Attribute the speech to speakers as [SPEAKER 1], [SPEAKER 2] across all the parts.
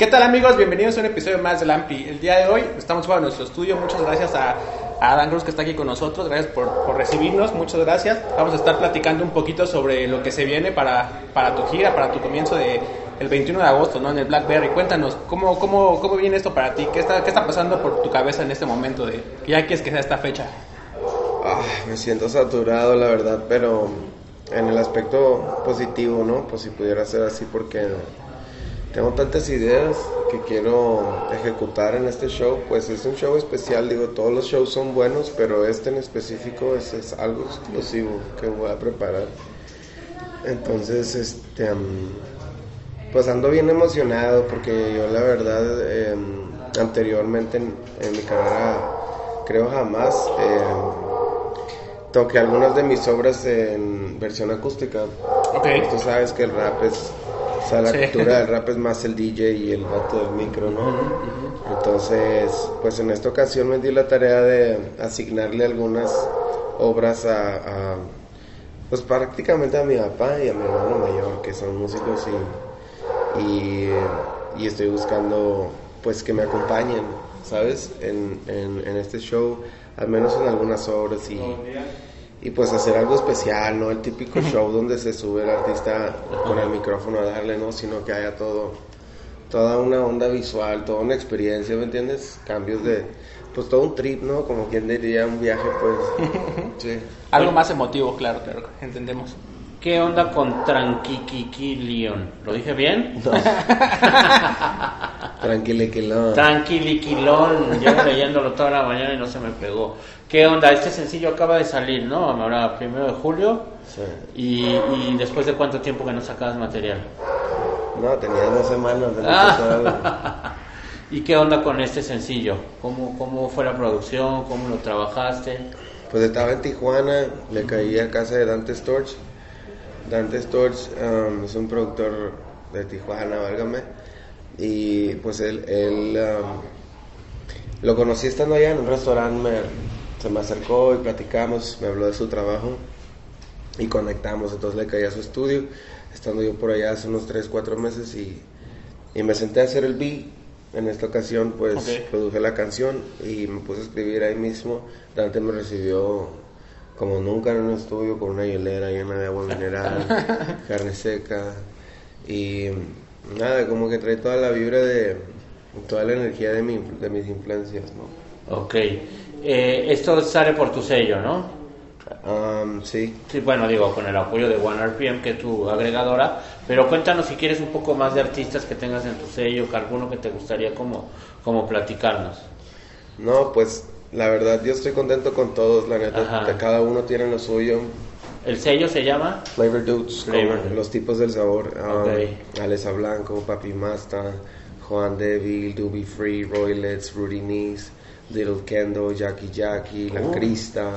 [SPEAKER 1] ¿Qué tal amigos? Bienvenidos a un episodio más de Lampi. El día de hoy estamos fuera nuestro estudio. Muchas gracias a, a Adán Cruz que está aquí con nosotros. Gracias por, por, recibirnos. Muchas gracias. Vamos a estar platicando un poquito sobre lo que se viene para, para tu gira, para tu comienzo de el 21 de agosto, ¿no? En el Blackberry. Cuéntanos, ¿cómo, cómo, cómo viene esto para ti? ¿Qué está, ¿Qué está pasando por tu cabeza en este momento de que ya quieres que sea esta fecha?
[SPEAKER 2] Ah, me siento saturado, la verdad, pero en el aspecto positivo, ¿no? Pues si pudiera ser así porque tengo tantas ideas que quiero ejecutar en este show, pues es un show especial, digo, todos los shows son buenos, pero este en específico es, es algo exclusivo que voy a preparar. Entonces, este, pues ando bien emocionado porque yo la verdad eh, anteriormente en, en, mi carrera creo jamás eh, toqué algunas de mis obras en versión acústica.
[SPEAKER 1] Okay.
[SPEAKER 2] Tú sabes que el rap es o sea, la sí. cultura del rap es más el DJ y el vato del micro, ¿no? Uh -huh, uh -huh. Entonces, pues en esta ocasión me di la tarea de asignarle algunas obras a, a, pues prácticamente a mi papá y a mi hermano mayor, que son músicos y, y, y estoy buscando pues que me acompañen, ¿sabes? En, en, en este show, al menos en algunas obras y y pues hacer algo especial, no el típico show donde se sube el artista con el micrófono a darle, no, sino que haya todo, toda una onda visual, toda una experiencia, ¿me entiendes? Cambios de, pues todo un trip, ¿no? Como quien diría un viaje, pues. sí.
[SPEAKER 1] Algo más emotivo, claro, claro, entendemos.
[SPEAKER 3] ¿Qué onda con Tranquiquilion? ¿Lo dije bien?
[SPEAKER 2] No. Tranquiliquilón.
[SPEAKER 3] Tranquiliquilón. Llevo leyéndolo toda la mañana y no se me pegó. ¿Qué onda? Este sencillo acaba de salir, ¿no? Ahora, primero de julio.
[SPEAKER 2] Sí.
[SPEAKER 3] Y, y después de cuánto tiempo que no sacabas material?
[SPEAKER 2] No, tenía dos semanas de
[SPEAKER 3] ah. ¿Y qué onda con este sencillo? ¿Cómo, ¿Cómo fue la producción? ¿Cómo lo trabajaste?
[SPEAKER 2] Pues estaba en Tijuana, le caí a casa de Dante Storch. Dante Storch um, es un productor de Tijuana, válgame. Y pues él, él um, lo conocí estando allá en un restaurante, me, se me acercó y platicamos, me habló de su trabajo y conectamos, entonces le caí a su estudio, estando yo por allá hace unos 3, 4 meses y, y me senté a hacer el beat. En esta ocasión pues
[SPEAKER 1] Okay.
[SPEAKER 2] produje la canción y me puse a escribir ahí mismo. Dante me recibió como nunca en un estudio con una hielera llena de agua mineral, carne seca y nada, como que trae toda la vibra de toda la energía de, mi, de mis influencias, ¿no?
[SPEAKER 3] Ok. Eh, esto sale por tu sello, ¿no?
[SPEAKER 2] Um, sí,
[SPEAKER 3] Sí, bueno, digo, con el apoyo de OneRPM, que es tu agregadora, pero cuéntanos si quieres un poco más de artistas que tengas en tu sello, que alguno que te gustaría como, como platicarnos.
[SPEAKER 2] no, pues la verdad yo estoy contento con todos, la neta, cada uno tiene lo suyo.
[SPEAKER 3] ¿El sello se llama?
[SPEAKER 2] Flavor Dudes, como
[SPEAKER 3] Flavor Dudes.
[SPEAKER 2] los tipos del sabor. Um,
[SPEAKER 3] Ok.
[SPEAKER 2] Alessa Blanco, Papi Masta, Juan Devil, Doobie Free, Roy Letts, Rudy Nees, Little Kendo, Jackie Jackie, La
[SPEAKER 3] Oh.
[SPEAKER 2] Crista,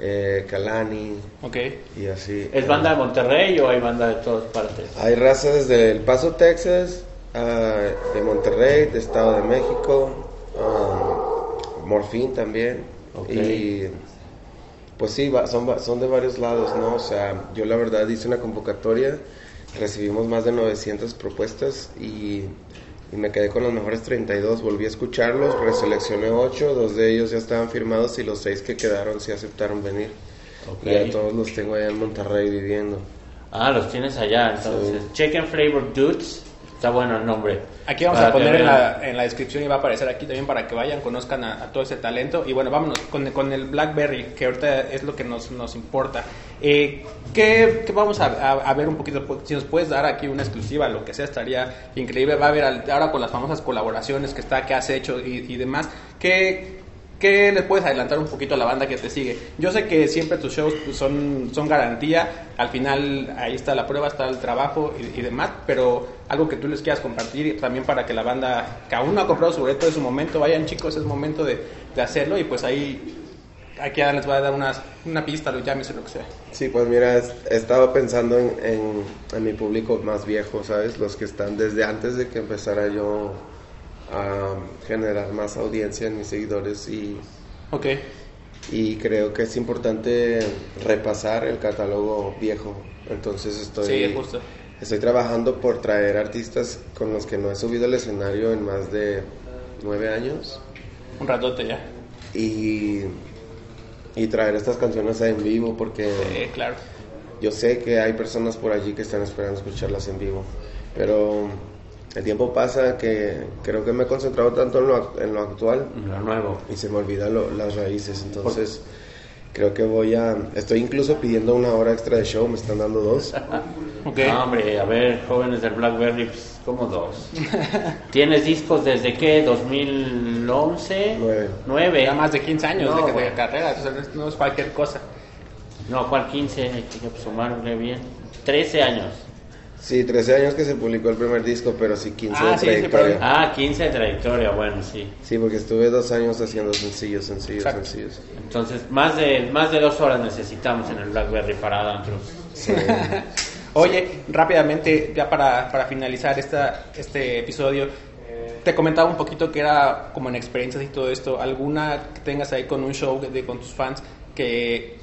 [SPEAKER 2] eh, Kalani
[SPEAKER 1] Ok.
[SPEAKER 2] y así.
[SPEAKER 3] ¿Es banda de Monterrey o hay banda de todas partes?
[SPEAKER 2] Hay raza desde El Paso, Texas, ah, de Monterrey, de Estado de México, um, Morfín también.
[SPEAKER 3] Ok.
[SPEAKER 2] Y pues sí, son, son de varios lados, ¿no? O sea, yo la verdad hice una convocatoria, recibimos más de 900 propuestas y, y me quedé con los mejores 32. Volví a escucharlos, reseleccioné 8, dos de ellos ya estaban firmados y los 6 que quedaron sí aceptaron venir.
[SPEAKER 3] Ok.
[SPEAKER 2] Y a todos los tengo allá en Monterrey viviendo.
[SPEAKER 3] Ah, los tienes allá, entonces. Chicken Flavor Dudes. Está bueno el nombre.
[SPEAKER 1] Aquí vamos a poner en la, en la descripción y va a aparecer aquí también para que vayan, conozcan a, a todo ese talento. Y bueno, vámonos con, con el Blackberry, que ahorita es lo que nos, nos importa. Eh, ¿qué, qué vamos a, a- a ver un poquito? Si nos puedes dar aquí una exclusiva, lo que sea, estaría increíble. Va a haber ahora con las famosas colaboraciones que está, que has hecho y, y demás. ¿Qué, ¿Qué le puedes adelantar un poquito a la banda que te sigue? Yo sé que siempre tus shows son, son garantía, al final ahí está la prueba, está el trabajo y, y demás, pero algo que tú les quieras compartir también para que la banda que aún no ha comprado su boleto de su momento, vayan chicos, es momento de, de hacerlo y pues ahí aquí Adam les va a dar unas, una pista, lo llámese lo que sea.
[SPEAKER 2] Sí, pues mira, es- he estado pensando en, en- en mi público más viejo, ¿sabes? Los que están desde antes de que empezara yo a generar más audiencia en mis seguidores y,
[SPEAKER 1] Ok,
[SPEAKER 2] y creo que es importante repasar el catálogo viejo. Entonces estoy,
[SPEAKER 1] sí, justo.
[SPEAKER 2] estoy trabajando por traer artistas con los que no he subido al escenario en más de nueve años.
[SPEAKER 1] Un ratote ya.
[SPEAKER 2] Y, y traer estas canciones en vivo porque
[SPEAKER 1] Sí, claro.
[SPEAKER 2] yo sé que hay personas por allí que están esperando escucharlas en vivo. Pero el tiempo pasa que creo que me he concentrado tanto en lo, en lo actual
[SPEAKER 3] Lo nuevo.
[SPEAKER 2] y se me olvidan lo- las raíces. Entonces, creo que voy a. Estoy incluso pidiendo una hora extra de show, me están dando dos.
[SPEAKER 1] Ok.
[SPEAKER 3] No, hombre, a ver, jóvenes del Blackberry, pues, como dos. ¿Tienes discos desde qué? ¿2011?
[SPEAKER 2] Nueve.
[SPEAKER 3] ¿Nueve?
[SPEAKER 1] Ya más de 15 años
[SPEAKER 3] No,
[SPEAKER 1] de, de
[SPEAKER 3] güey.
[SPEAKER 1] carrera, o sea, no es- no es cualquier cosa.
[SPEAKER 3] No, ¿cuál 15? Hay que sumarle bien. 13 años.
[SPEAKER 2] Sí, 13 años que se publicó el primer disco, pero sí 15
[SPEAKER 1] Ah,
[SPEAKER 2] de
[SPEAKER 1] sí,
[SPEAKER 2] trayectoria.
[SPEAKER 3] Ah, 15 de trayectoria, bueno, sí.
[SPEAKER 2] Sí, porque estuve dos años haciendo sencillos, sencillos,
[SPEAKER 1] Exacto.
[SPEAKER 2] sencillos.
[SPEAKER 3] Entonces, más de, más de dos horas necesitamos en el Blackberry para adentros.
[SPEAKER 2] Sí.
[SPEAKER 1] Oye, rápidamente, ya para, para finalizar esta, este episodio, te comentaba un poquito que era como en experiencias y todo esto, alguna que tengas ahí con un show de, con tus fans que,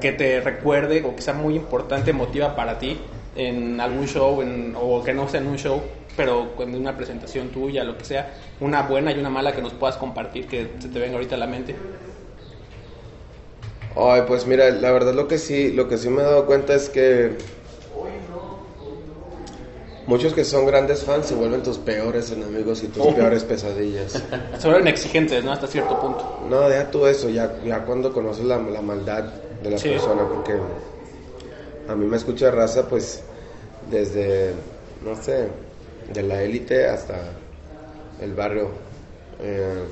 [SPEAKER 1] que te recuerde o que sea muy importante, emotiva para ti en algún show en- o que no sea en un show, pero en una presentación tuya, lo que sea, una buena y una mala que nos puedas compartir que se te venga ahorita a la mente.
[SPEAKER 2] Ay, pues mira, la verdad lo que sí, lo que sí me he dado cuenta es que muchos que son grandes fans se vuelven tus peores enemigos y tus peores pesadillas.
[SPEAKER 1] Se vuelven exigentes, ¿no? Hasta cierto punto.
[SPEAKER 2] No, deja tú eso, ya, ya cuando conoces la, la maldad de la
[SPEAKER 1] Sí.
[SPEAKER 2] persona, porque a mí me escucha raza, pues, desde, no sé, de la élite hasta el barrio, eh,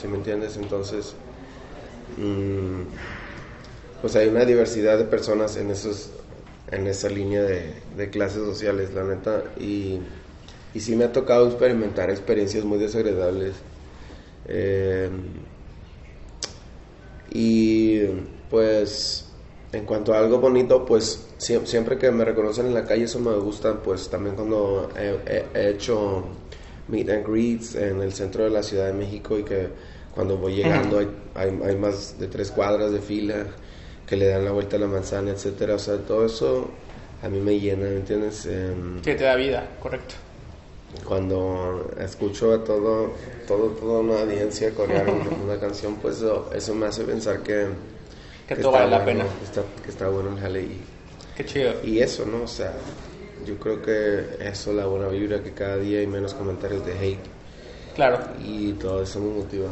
[SPEAKER 2] si me entiendes? Entonces, mm, pues hay una diversidad de personas en esos en esa línea de, clases sociales, la neta, y, y sí me ha tocado experimentar experiencias muy desagradables. Eh, y pues en cuanto a algo bonito, pues sie- siempre que me reconocen en la calle eso me gusta, pues también cuando he, he- he hecho meet and greets en el centro de la Ciudad de México y que cuando voy llegando hay, hay, hay más de tres cuadras de fila que le dan la vuelta a la manzana, etcétera, o sea, todo eso a mí me llena, ¿me entiendes?
[SPEAKER 1] Que te da vida, correcto.
[SPEAKER 2] cuando escucho a todo, todo toda una audiencia corear una, una canción, pues eso, eso me hace pensar que,
[SPEAKER 1] Que todo vale la pena.
[SPEAKER 2] Que está, que está bueno el jale y,
[SPEAKER 1] Qué chido.
[SPEAKER 2] y eso, ¿no? O sea, yo creo que eso, la buena vibra, que cada día hay menos comentarios de hate
[SPEAKER 1] Claro.
[SPEAKER 2] y todo eso me motiva.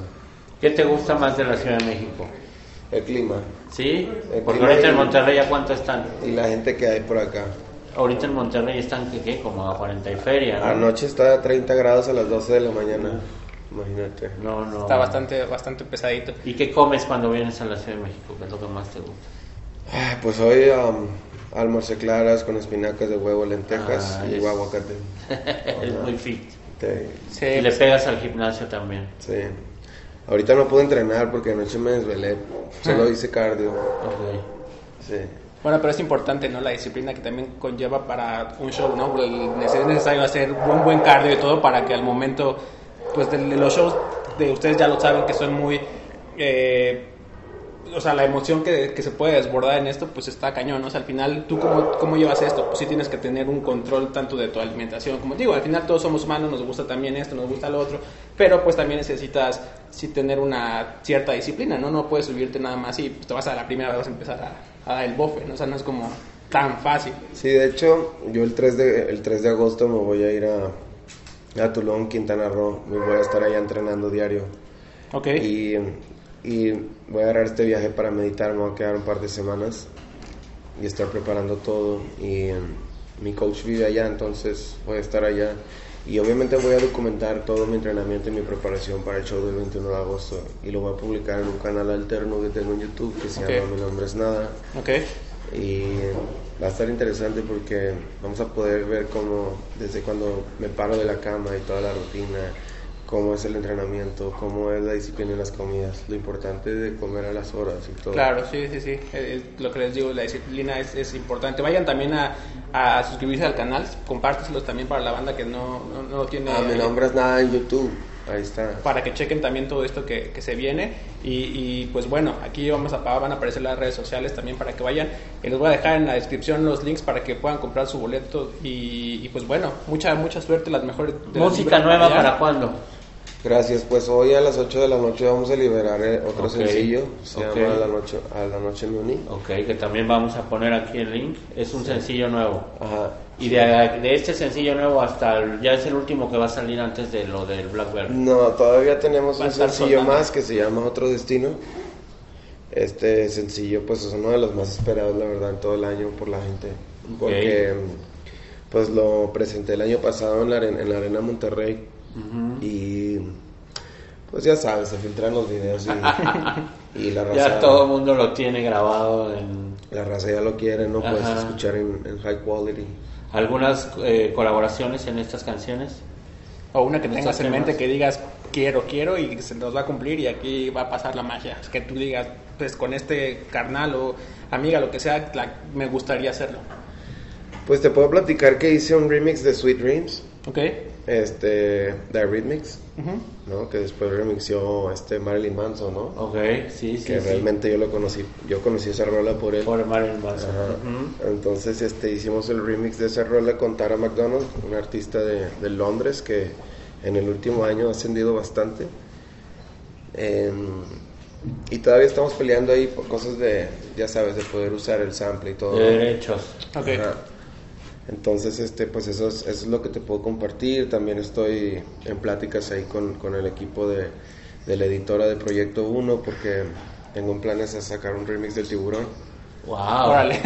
[SPEAKER 3] ¿Qué te gusta más de la Ciudad de México?
[SPEAKER 2] El clima
[SPEAKER 3] ¿Sí?
[SPEAKER 2] El
[SPEAKER 3] Porque
[SPEAKER 2] clima
[SPEAKER 3] ahorita en Monterrey, ¿a cuánto están?
[SPEAKER 2] y la gente que hay por acá.
[SPEAKER 3] Ahorita en Monterrey están, ¿qué? qué? Como a 40 y feria, ¿no?
[SPEAKER 2] Anoche está a 30 grados a las 12 de la mañana, imagínate.
[SPEAKER 3] No, no.
[SPEAKER 1] Está bastante, bastante pesadito.
[SPEAKER 3] ¿Y qué comes cuando vienes a la Ciudad de México? ¿Qué es lo que más te gusta?
[SPEAKER 2] Ay, Pues hoy um, almorcé claras con espinacas de huevo, lentejas
[SPEAKER 3] Ah,
[SPEAKER 2] y
[SPEAKER 3] es-
[SPEAKER 2] aguacate.
[SPEAKER 3] es muy fit.
[SPEAKER 2] Te-
[SPEAKER 1] Sí,
[SPEAKER 3] y le pegas al gimnasio también.
[SPEAKER 2] Sí. Ahorita no pude entrenar porque anoche me desvelé. Solo hice cardio.
[SPEAKER 3] Ok.
[SPEAKER 2] Sí.
[SPEAKER 1] Bueno, pero es importante, ¿no? La disciplina que también conlleva para un show, ¿no? Es necesario hacer un buen cardio y todo para que al momento, pues de, los shows de ustedes ya lo saben que son muy... eh, o sea, la emoción que, que se puede desbordar en esto, pues está cañón, ¿no? O sea, al final, ¿tú cómo, cómo llevas esto? Pues sí tienes que tener un control tanto de tu alimentación, como digo, al final todos somos humanos, nos gusta también esto, nos gusta lo otro, pero pues también necesitas sí tener una cierta disciplina, ¿no? No puedes subirte nada más y pues, te vas a la primera vez vas a empezar a, a dar el bofe, ¿no? O sea, no es como tan fácil.
[SPEAKER 2] Sí, de hecho, yo el 3 de, el 3 de agosto me voy a ir a, a Tulón, Quintana Roo. Me voy a estar allá entrenando diario.
[SPEAKER 1] ¿Ok?
[SPEAKER 2] Y, y voy a agarrar este viaje para meditar. Me voy a quedar un par de semanas y estar preparando todo. Y em, mi coach vive allá, entonces voy a estar allá. Y obviamente voy a documentar todo mi entrenamiento y mi preparación para el show del 21 de agosto. Y lo voy a publicar en un canal alterno que tengo en YouTube que se
[SPEAKER 1] Ok.
[SPEAKER 2] llama Mi Nombre es Nada.
[SPEAKER 1] ¿Ok?
[SPEAKER 2] Y va a estar interesante porque vamos a poder ver cómo, desde cuando me paro de la cama y toda la rutina, cómo es el entrenamiento, cómo es la disciplina en las comidas, lo importante de comer a las horas y todo.
[SPEAKER 1] Claro, sí, sí, sí. Eh, eh, lo que les digo, la disciplina es, es importante. Vayan también a, a suscribirse al canal, compárteselos también para la banda que no, no, no tiene.
[SPEAKER 2] Ah, mi nombre es nada en YouTube. Ahí está.
[SPEAKER 1] Para que chequen también todo esto que, que se viene. Y, y, pues bueno, aquí vamos a, van a aparecer las redes sociales también para que vayan. Y les voy a dejar en la descripción los links para que puedan comprar su boleto. Y, y pues bueno, mucha mucha suerte, las mejores.
[SPEAKER 3] de ¿Música nueva para cuándo?
[SPEAKER 2] Gracias, pues hoy a las 8 de la noche vamos a liberar eh, otro sencillo, se llama a la noche a la noche Muni.
[SPEAKER 3] Ok, que también vamos a poner aquí el link, es un sencillo nuevo. Ajá. Y de, de, este sencillo nuevo hasta el, ya es el último que va a salir antes de lo del Blackberry.
[SPEAKER 2] No, todavía tenemos un sencillo más que se llama Otro Destino. Este sencillo pues es uno de los más esperados la verdad en todo el año por la gente, porque pues lo presenté el año pasado en la, en la Arena Monterrey y pues ya sabes, se filtran los videos
[SPEAKER 3] y, la raza... Ya todo el mundo lo tiene grabado en...
[SPEAKER 2] La raza ya lo quiere, ¿no? Puedes escuchar en, high quality.
[SPEAKER 3] ¿Algunas eh, colaboraciones en estas canciones?
[SPEAKER 1] O una que tengas en mente que digas quiero, quiero y se nos va a cumplir y aquí va a pasar la magia. Es que tú digas, pues con este carnal o amiga, lo que sea, me gustaría hacerlo.
[SPEAKER 2] Pues te puedo platicar que hice un remix de Sweet Dreams.
[SPEAKER 1] Ok
[SPEAKER 2] este The Rhythmics, ¿no? Que después remixió este Marilyn Manson, ¿no?
[SPEAKER 3] Ok, sí, sí.
[SPEAKER 2] Que realmente yo lo conocí, yo conocí esa rola por él.
[SPEAKER 3] Por Marilyn Manson.
[SPEAKER 2] Entonces, este, hicimos el remix de esa rola con Tara McDonald, una artista de, de Londres que en el último año ha ascendido bastante. Em, y todavía estamos peleando ahí por cosas de, ya sabes, de poder usar el sample y todo.
[SPEAKER 3] De derechos.
[SPEAKER 1] Okay.
[SPEAKER 2] Entonces, este, pues eso es, eso es, lo que te puedo compartir. También estoy en pláticas ahí con, con el equipo de, de, la editora de Proyecto 1 porque tengo un planes de sacar un remix del tiburón.
[SPEAKER 3] ¡Wow! Órale.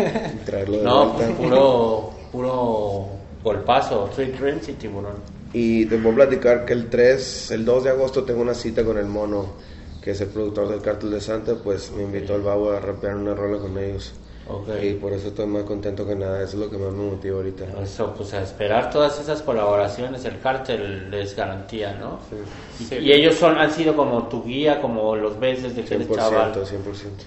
[SPEAKER 2] traerlo de
[SPEAKER 3] no, pues puro, puro golpazo, Three Dreams y tiburón.
[SPEAKER 2] Y te puedo platicar que el 3, el 2 de agosto tengo una cita con el mono, que es el productor del Cártel de Santa, pues me invitó al Babo a rapear una rola con ellos. Okay. Y por eso estoy más contento que nada, eso es lo que más me motiva ahorita.
[SPEAKER 3] Eso, pues a esperar todas esas colaboraciones, el cártel les garantía, ¿no? Sí. Y, ellos son, han sido como tu guía, como los ves desde que eres chaval. 100%.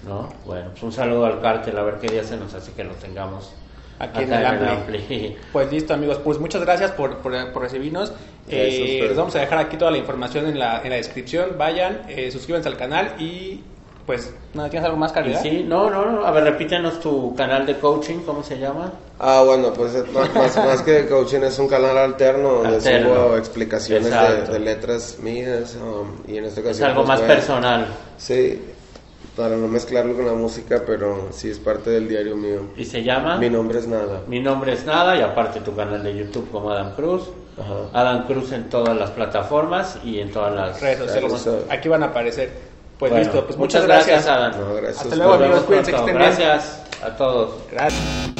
[SPEAKER 3] ¿No? Bueno, pues un saludo al cártel, a ver qué día se nos hace que lo tengamos.
[SPEAKER 1] Aquí en el, Ampli. Pues listo amigos, pues muchas gracias por, por, recibirnos. Eh, les vamos a dejar aquí toda la información en la, en la descripción. Vayan, eh, suscríbanse al canal y pues, ¿no tienes algo más, calidad?
[SPEAKER 3] Sí, no, no, no, a ver, repítenos tu canal de coaching, ¿cómo se llama?
[SPEAKER 2] Ah, bueno, pues más, más que coaching es un canal alterno donde subo explicaciones de, letras mías um, y en esta ocasión...
[SPEAKER 3] Es algo pues, más personal.
[SPEAKER 2] Sí, para no mezclarlo con la música, pero sí es parte del diario mío.
[SPEAKER 3] ¿Y se llama?
[SPEAKER 2] Mi nombre es Nada.
[SPEAKER 3] Mi nombre es Nada y aparte tu canal de YouTube como Adam Cruz. Adam Cruz en todas las plataformas y en todas las
[SPEAKER 1] redes sociales. Aquí van a aparecer. Pues listo, pues muchas, gracias.
[SPEAKER 3] Adam.
[SPEAKER 2] gracias.
[SPEAKER 1] Hasta luego, amigos. Cuídense que estén
[SPEAKER 3] bien. Gracias a todos.
[SPEAKER 1] Gracias.